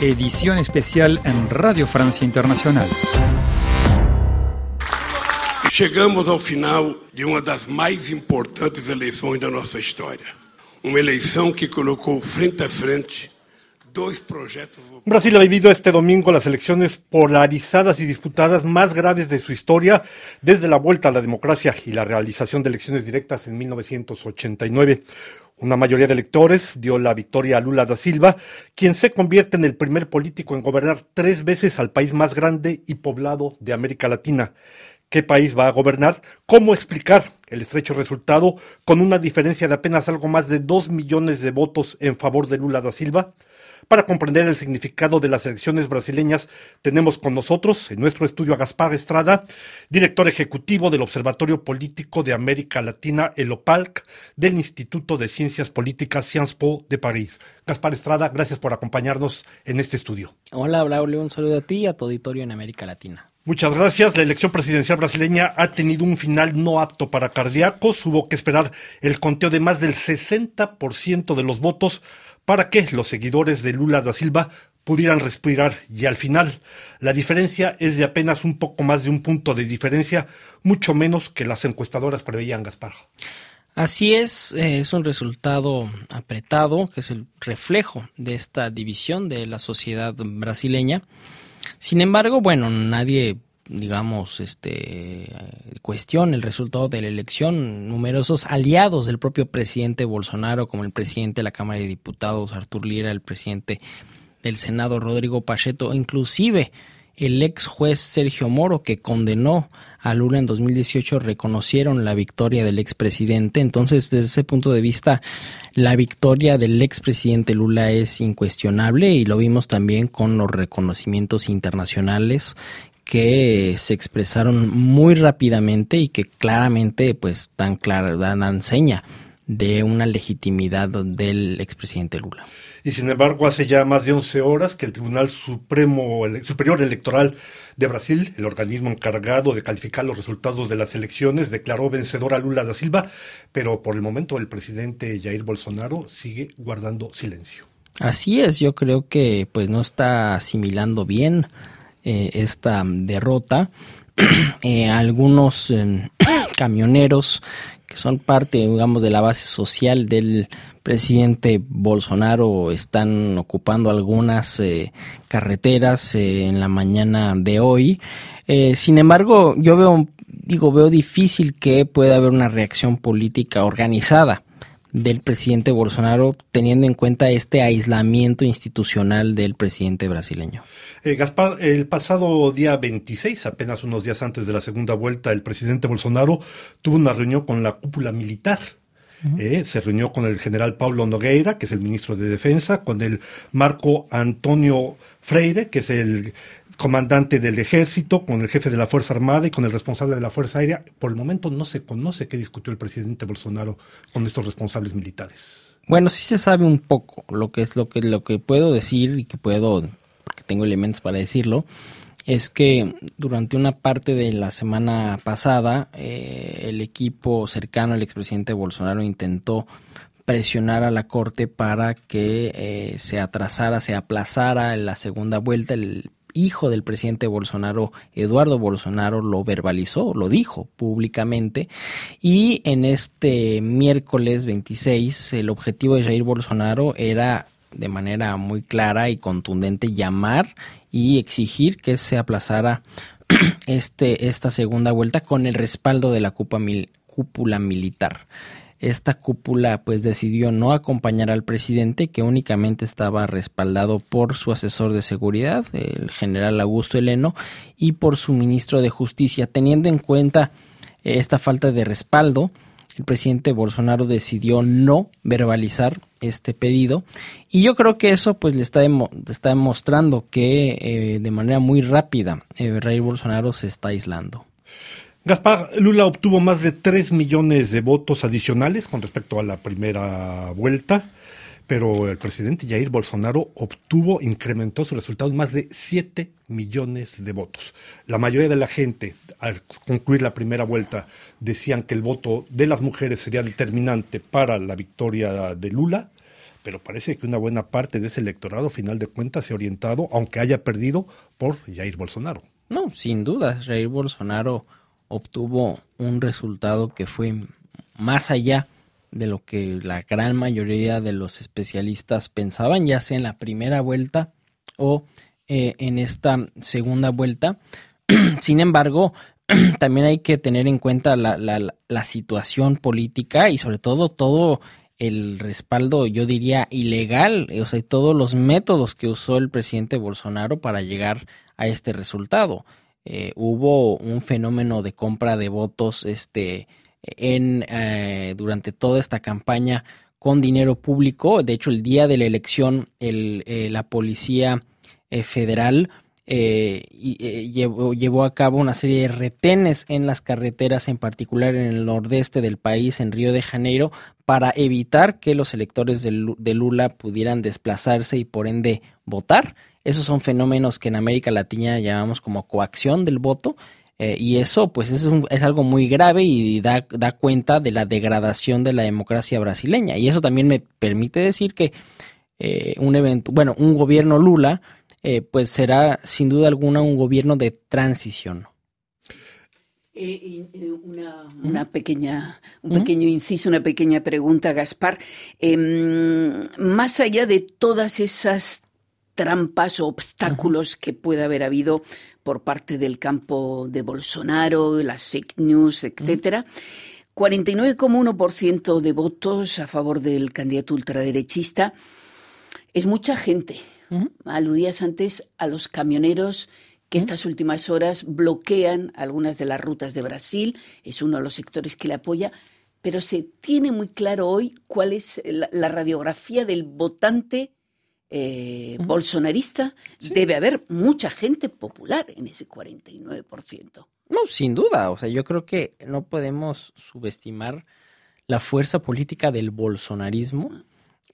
edición especial en Radio Francia Internacional. Chegamos ao final de uma das mais importantes eleições da nossa história. Uma eleição que colocou frente a frente dois projetos. Brasil ha vivido este domingo las elecciones polarizadas y disputadas más graves de su historia desde la vuelta a la democracia y la realización de elecciones directas en 1989. Una mayoría de electores dio la victoria a Lula da Silva, quien se convierte en el primer político en gobernar tres veces al país más grande y poblado de América Latina. ¿Qué país va a gobernar? ¿Cómo explicar el estrecho resultado con una diferencia de apenas algo más de dos millones de votos en favor de Lula da Silva? Para comprender el significado de las elecciones brasileñas, tenemos con nosotros en nuestro estudio a Gaspar Estrada, director ejecutivo del Observatorio Político de América Latina, el OPALC, del Instituto de Ciencias Políticas Sciences Po de París. Gaspar Estrada, gracias por acompañarnos en este estudio. Hola, Braulio, un saludo a ti y a tu auditorio en América Latina. Muchas gracias. La elección presidencial brasileña ha tenido un final no apto para cardíacos. Hubo que esperar el conteo de más del 60% de los votos para que los seguidores de Lula da Silva pudieran respirar y al final la diferencia es de apenas un poco más de un punto de diferencia, mucho menos que las encuestadoras preveían Gaspar. Así es, eh, es un resultado apretado, que es el reflejo de esta división de la sociedad brasileña. Sin embargo, bueno, nadie digamos, este, cuestiona el resultado de la elección. Numerosos aliados del propio presidente Bolsonaro, como el presidente de la Cámara de Diputados, Artur Lira, el presidente del Senado, Rodrigo Pacheto, inclusive el ex juez Sergio Moro, que condenó a Lula en 2018, reconocieron la victoria del expresidente. Entonces, desde ese punto de vista, la victoria del expresidente Lula es incuestionable y lo vimos también con los reconocimientos internacionales que se expresaron muy rápidamente y que claramente pues dan clara dan seña de una legitimidad del expresidente Lula. Y sin embargo, hace ya más de 11 horas que el Tribunal Supremo Superior Electoral de Brasil, el organismo encargado de calificar los resultados de las elecciones, declaró vencedor a Lula da Silva, pero por el momento el presidente Jair Bolsonaro sigue guardando silencio. Así es, yo creo que pues no está asimilando bien eh, esta derrota. Eh, algunos em, camioneros que son parte, digamos, de la base social del presidente Bolsonaro están ocupando algunas eh, carreteras en la mañana de hoy. sin embargo, yo veo, digo, veo difícil que pueda haber una reacción política organizada del presidente Bolsonaro teniendo en cuenta este aislamiento institucional del presidente brasileño. Eh, Gaspar, el pasado día 26, apenas unos días antes de la segunda vuelta, el presidente Bolsonaro tuvo una reunión con la cúpula militar. Eh, se reunió con el general Paulo Nogueira, que es el ministro de Defensa, con el Marco Antonio Freire, que es el comandante del ejército, con el jefe de la Fuerza Armada y con el responsable de la Fuerza Aérea. Por el momento no se conoce qué discutió el presidente Bolsonaro con estos responsables militares. Bueno, sí se sabe un poco lo que es lo que lo que puedo decir y que puedo porque tengo elementos para decirlo es que durante una parte de la semana pasada eh, el equipo cercano al expresidente Bolsonaro intentó presionar a la corte para que eh, se atrasara, se aplazara la segunda vuelta. El hijo del presidente Bolsonaro, Eduardo Bolsonaro, lo verbalizó, lo dijo públicamente. Y en este miércoles 26, el objetivo de Jair Bolsonaro era de manera muy clara y contundente llamar y exigir que se aplazara este, esta segunda vuelta con el respaldo de la cúpula militar esta cúpula pues decidió no acompañar al presidente que únicamente estaba respaldado por su asesor de seguridad, el general Augusto Heleno, y por su ministro de Justicia. Teniendo en cuenta esta falta de respaldo, el presidente Bolsonaro decidió no verbalizar este pedido y yo creo que eso pues le está, está demostrando que eh, de manera muy rápida eh, Bolsonaro se está aislando. Gaspar, Lula obtuvo más de 3 millones de votos adicionales con respecto a la primera vuelta, pero el presidente Jair Bolsonaro obtuvo, incrementó sus resultados más de 7 millones de votos. La mayoría de la gente, al concluir la primera vuelta, decían que el voto de las mujeres sería determinante para la victoria de Lula pero parece que una buena parte de ese electorado, final de cuentas, se ha orientado, aunque haya perdido, por Jair Bolsonaro. No, sin duda, Jair Bolsonaro obtuvo un resultado que fue más allá de lo que la gran mayoría de los especialistas pensaban, ya sea en la primera vuelta o eh, en esta segunda vuelta. Sin embargo, también hay que tener en cuenta la, la, situación política y sobre todo todo el respaldo, yo diría, ilegal, o sea, todos los métodos que usó el presidente Bolsonaro para llegar a este resultado. Eh, hubo un fenómeno de compra de votos este, en, eh, durante toda esta campaña con dinero público. De hecho, el día de la elección, el, eh, la policía federal llevó, llevó, a cabo una serie de retenes en las carreteras, en particular en el nordeste del país, en Río de Janeiro, para evitar que los electores de Lula pudieran desplazarse y por ende votar. Esos son fenómenos que en América Latina llamamos como coacción del voto. Eh, y eso, pues, es, es, algo muy grave y da, da, cuenta de la degradación de la democracia brasileña. Y eso también me permite decir que eh, un evento, bueno, un gobierno Lula, eh, pues será sin duda alguna un gobierno de transición. una, pequeña, un pequeño inciso, una pequeña pregunta, Gaspar. Em, más allá de todas esas trampas o obstáculos que pueda haber habido por parte del campo de Bolsonaro, las fake news, etcétera. 49,1% de votos a favor del candidato ultraderechista. Es mucha gente. Aludías antes a los camioneros que estas últimas horas bloquean algunas de las rutas de Brasil, es uno de los sectores que le apoya, pero se tiene muy claro hoy cuál es la radiografía del votante eh, bolsonarista, debe haber mucha gente popular en ese 49%. No, sin duda. O sea, yo creo que no podemos subestimar la fuerza política del bolsonarismo.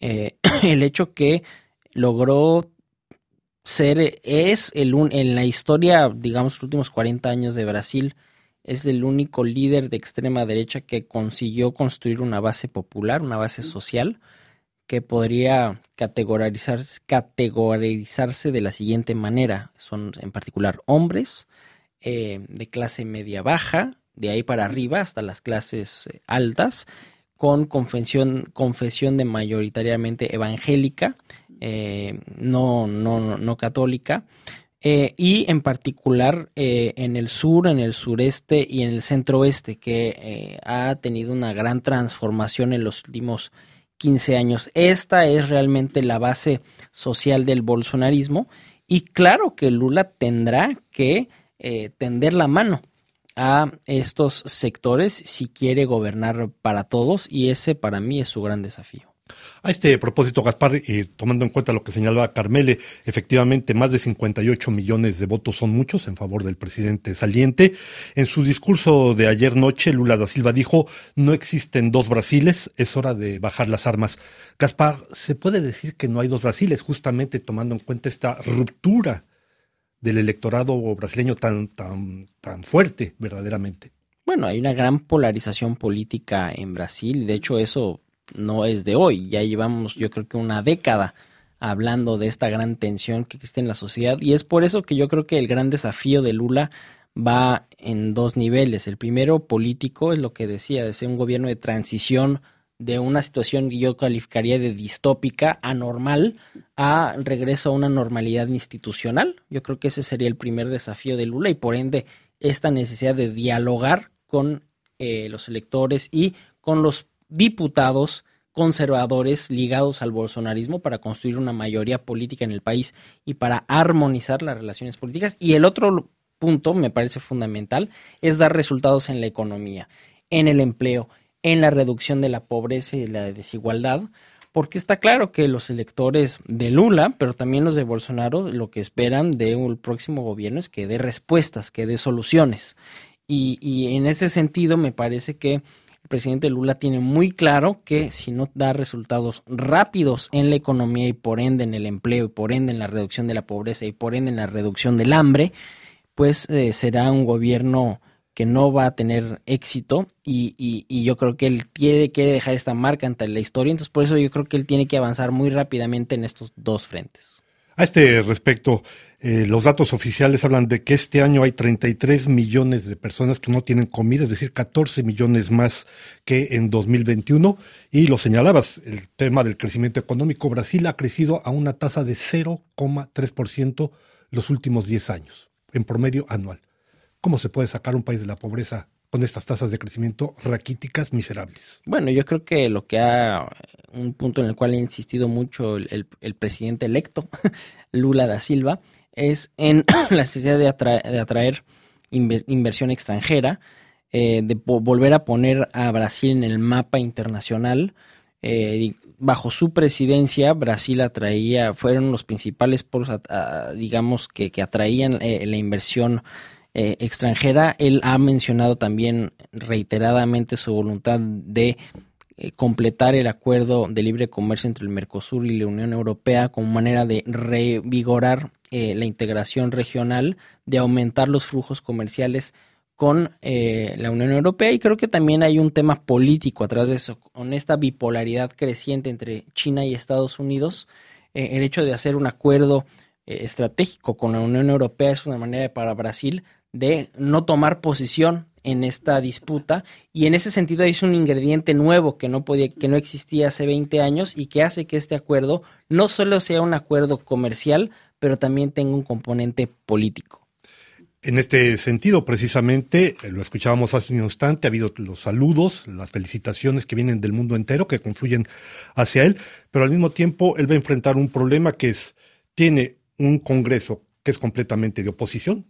Eh, el hecho que logró ser, es el en la historia, digamos, los últimos 40 años de Brasil, es el único líder de extrema derecha que consiguió construir una base popular, una base social que podría categorizarse, categorizarse de la siguiente manera. Son en particular hombres eh, de clase media baja, de ahí para arriba hasta las clases eh, altas, con confesión, confesión de mayoritariamente evangélica, eh, no, no, no, católica, y en particular en el sur, en el sureste y en el centro oeste, que ha tenido una gran transformación en los últimos 15 años. Esta es realmente la base social del bolsonarismo y claro que Lula tendrá que eh, tender la mano a estos sectores si quiere gobernar para todos y ese para mí es su gran desafío. A este propósito, Gaspar, eh, tomando en cuenta lo que señalaba Carmele, efectivamente más de 58 millones de votos son muchos en favor del presidente saliente. En su discurso de ayer noche, Lula da Silva dijo, no existen dos Brasiles, es hora de bajar las armas. Gaspar, ¿se puede decir que no hay dos Brasiles, justamente tomando en cuenta esta ruptura del electorado brasileño tan, tan, tan fuerte, verdaderamente? Bueno, hay una gran polarización política en Brasil, de hecho eso no es de hoy, ya llevamos yo creo que una década hablando de esta gran tensión que existe en la sociedad y es por eso que yo creo que el gran desafío de Lula va en dos niveles. El primero político es lo que decía, de ser un gobierno de transición de una situación que yo calificaría de distópica, anormal, a regreso a una normalidad institucional. Yo creo que ese sería el primer desafío de Lula y por ende esta necesidad de dialogar con eh, los electores y con los diputados conservadores ligados al bolsonarismo para construir una mayoría política en el país y para armonizar las relaciones políticas. Y el otro punto, me parece fundamental, es dar resultados en la economía, en el empleo, en la reducción de la pobreza y la desigualdad, porque está claro que los electores de Lula, pero también los de Bolsonaro, lo que esperan de un próximo gobierno es que dé respuestas, que dé soluciones. Y, y en ese sentido me parece que el presidente Lula tiene muy claro que si no da resultados rápidos en la economía y por ende en el empleo y por ende en la reducción de la pobreza y por ende en la reducción del hambre, pues eh, será un gobierno que no va a tener éxito y, y, yo creo que él quiere, quiere dejar esta marca ante la historia, entonces por eso yo creo que él tiene que avanzar muy rápidamente en estos dos frentes. A este respecto, eh, los datos oficiales hablan de que este año hay 33 millones de personas que no tienen comida, es decir, 14 millones más que en 2021. Y lo señalabas, el tema del crecimiento económico. Brasil ha crecido a una tasa de 0,3% los últimos 10 años, en promedio anual. ¿Cómo se puede sacar un país de la pobreza con estas tasas de crecimiento raquíticas miserables? Bueno, yo creo que lo que ha, un punto en el cual ha insistido mucho el, presidente electo, Lula da Silva, es en la necesidad de, atraer, inversión extranjera, eh, de volver a poner a Brasil en el mapa internacional. Eh, bajo su presidencia, Brasil atraía, fueron los principales polos, digamos, que, que atraían eh, la inversión eh, extranjera. Él ha mencionado también reiteradamente su voluntad de completar el acuerdo de libre comercio entre el Mercosur y la Unión Europea como manera de revigorar eh, la integración regional, de aumentar los flujos comerciales con la Unión Europea. Y creo que también hay un tema político atrás de eso, con esta bipolaridad creciente entre China y Estados Unidos, el hecho de hacer un acuerdo estratégico con la Unión Europea es una manera para Brasil de no tomar posición en esta disputa y en ese sentido es un ingrediente nuevo que no podía que no existía hace 20 años y que hace que este acuerdo no solo sea un acuerdo comercial, pero también tenga un componente político. En este sentido, precisamente, lo escuchábamos hace un instante, ha habido los saludos, las felicitaciones que vienen del mundo entero, que confluyen hacia él, pero al mismo tiempo él va a enfrentar un problema que es, tiene un Congreso que es completamente de oposición,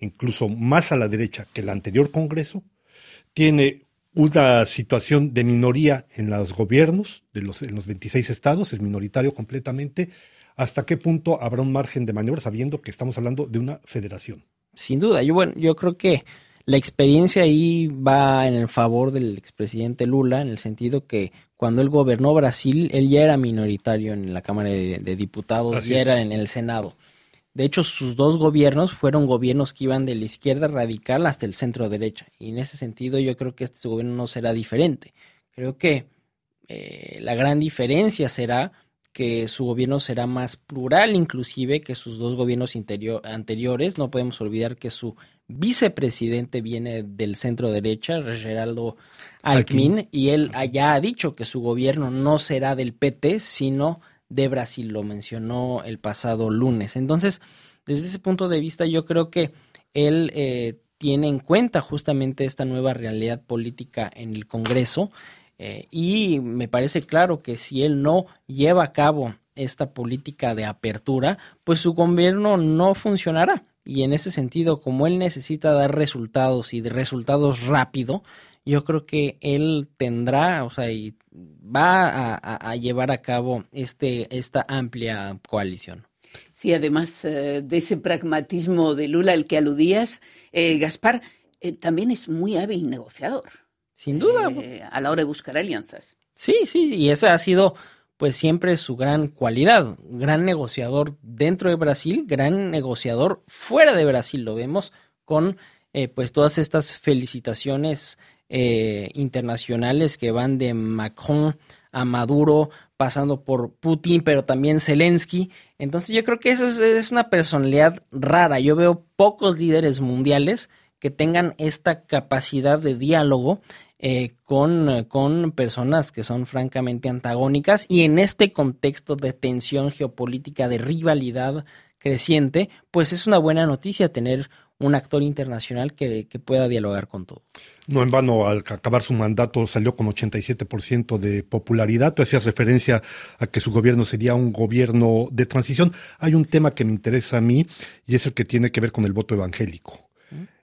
incluso más a la derecha que el anterior Congreso, tiene una situación de minoría en los gobiernos de los, en los 26 estados, es minoritario completamente. ¿Hasta qué punto habrá un margen de maniobra sabiendo que estamos hablando de una federación? Sin duda, yo, bueno, yo creo que la experiencia ahí va en el favor del expresidente Lula, en el sentido que cuando él gobernó Brasil, él ya era minoritario en la Cámara de, Diputados, ya era en el Senado. De hecho, sus dos gobiernos fueron gobiernos que iban de la izquierda radical hasta el centro derecha. Y en ese sentido yo creo que este gobierno no será diferente. Creo que eh, la gran diferencia será que su gobierno será más plural inclusive que sus dos gobiernos anteriores. No podemos olvidar que su vicepresidente viene del centro derecha, Geraldo Alckmin, y él ya ha dicho que su gobierno no será del PT, sino de Brasil, lo mencionó el pasado lunes. Entonces, desde ese punto de vista, yo creo que él eh, tiene en cuenta justamente esta nueva realidad política en el Congreso eh, y me parece claro que si él no lleva a cabo esta política de apertura, pues su gobierno no funcionará. Y en ese sentido, como él necesita dar resultados y de resultados rápido, yo creo que él tendrá, o sea, y va a, llevar a cabo este, esta amplia coalición. Sí, además eh, de ese pragmatismo de Lula al que aludías, eh, Gaspar eh, también es muy hábil negociador. Sin duda. a la hora de buscar alianzas. Sí, sí, y esa ha sido pues siempre su gran cualidad, gran negociador dentro de Brasil, gran negociador fuera de Brasil, lo vemos con pues todas estas felicitaciones eh, internacionales que van de Macron a Maduro, pasando por Putin, pero también Zelensky. Entonces yo creo que eso es, una personalidad rara. Yo veo pocos líderes mundiales que tengan esta capacidad de diálogo eh, con, con, personas que son francamente antagónicas y en este contexto de tensión geopolítica, de rivalidad creciente, pues es una buena noticia tener un actor internacional que, pueda dialogar con todo. No en vano, al acabar su mandato salió con 87% de popularidad. Tú hacías referencia a que su gobierno sería un gobierno de transición. Hay un tema que me interesa a mí y es el que tiene que ver con el voto evangélico.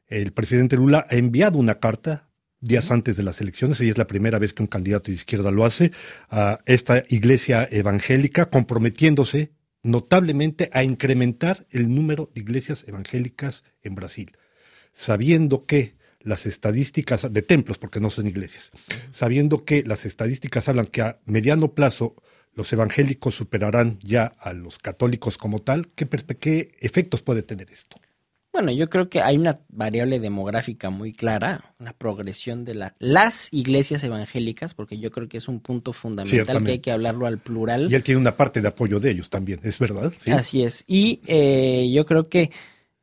El presidente Lula ha enviado una carta días antes de las elecciones, y es la primera vez que un candidato de izquierda lo hace, a esta iglesia evangélica comprometiéndose notablemente a incrementar el número de iglesias evangélicas en Brasil, sabiendo que las estadísticas de templos, porque no son iglesias, sabiendo que las estadísticas hablan que a mediano plazo los evangélicos superarán ya a los católicos como tal, ¿qué, qué efectos puede tener esto? Bueno, yo creo que hay una variable demográfica muy clara, una progresión de la, las iglesias evangélicas, porque yo creo que es un punto fundamental que hay que hablarlo al plural. Y él tiene una parte de apoyo de ellos también, ¿es verdad? Así es. Y eh, yo creo que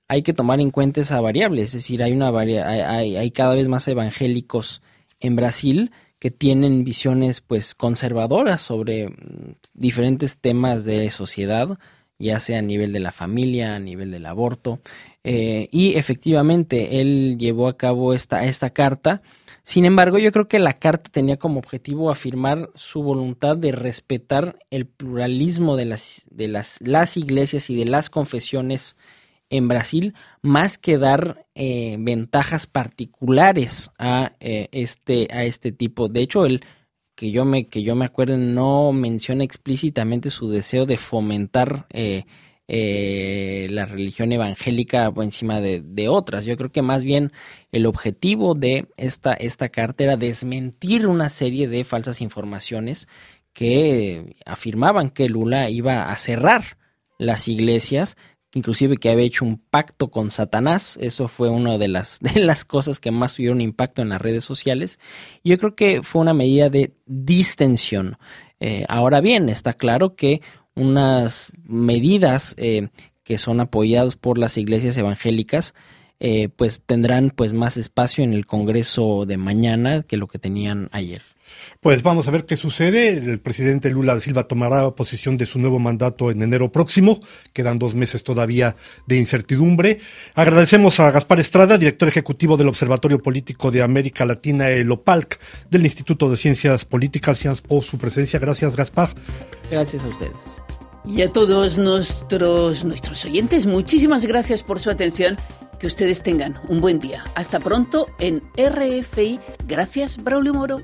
hay que tomar en cuenta esa variable, es decir, hay, una hay, hay cada vez más evangélicos en Brasil que tienen visiones pues conservadoras sobre mm, diferentes temas de sociedad, ya sea a nivel de la familia, a nivel del aborto. Eh, y efectivamente, él llevó a cabo esta, esta carta. Sin embargo, yo creo que la carta tenía como objetivo afirmar su voluntad de respetar el pluralismo de las, de las, las iglesias y de las confesiones en Brasil, más que dar eh, ventajas particulares a, eh, este, a este tipo. De hecho, él que yo me, que yo me acuerdo, no menciona explícitamente su deseo de fomentar eh, eh, la religión evangélica por encima de, otras. Yo creo que más bien el objetivo de esta, esta carta era desmentir una serie de falsas informaciones que afirmaban que Lula iba a cerrar las iglesias inclusive que había hecho un pacto con Satanás, eso fue una de las, de las cosas que más tuvieron impacto en las redes sociales. Yo creo que fue una medida de distensión. Eh, ahora bien, está claro que unas medidas eh, que son apoyadas por las iglesias evangélicas, eh, pues tendrán pues más espacio en el Congreso de mañana que lo que tenían ayer. Pues vamos a ver qué sucede. El presidente Lula da Silva tomará posesión de su nuevo mandato en enero próximo. Quedan dos meses todavía de incertidumbre. Agradecemos a Gaspar Estrada, director ejecutivo del Observatorio Político de América Latina, el OPALC, del Instituto de Ciencias Políticas, por su presencia. Gracias, Gaspar. Gracias a ustedes. Y a todos nuestros, nuestros oyentes, muchísimas gracias por su atención. Que ustedes tengan un buen día. Hasta pronto en RFI. Gracias, Braulio Moro.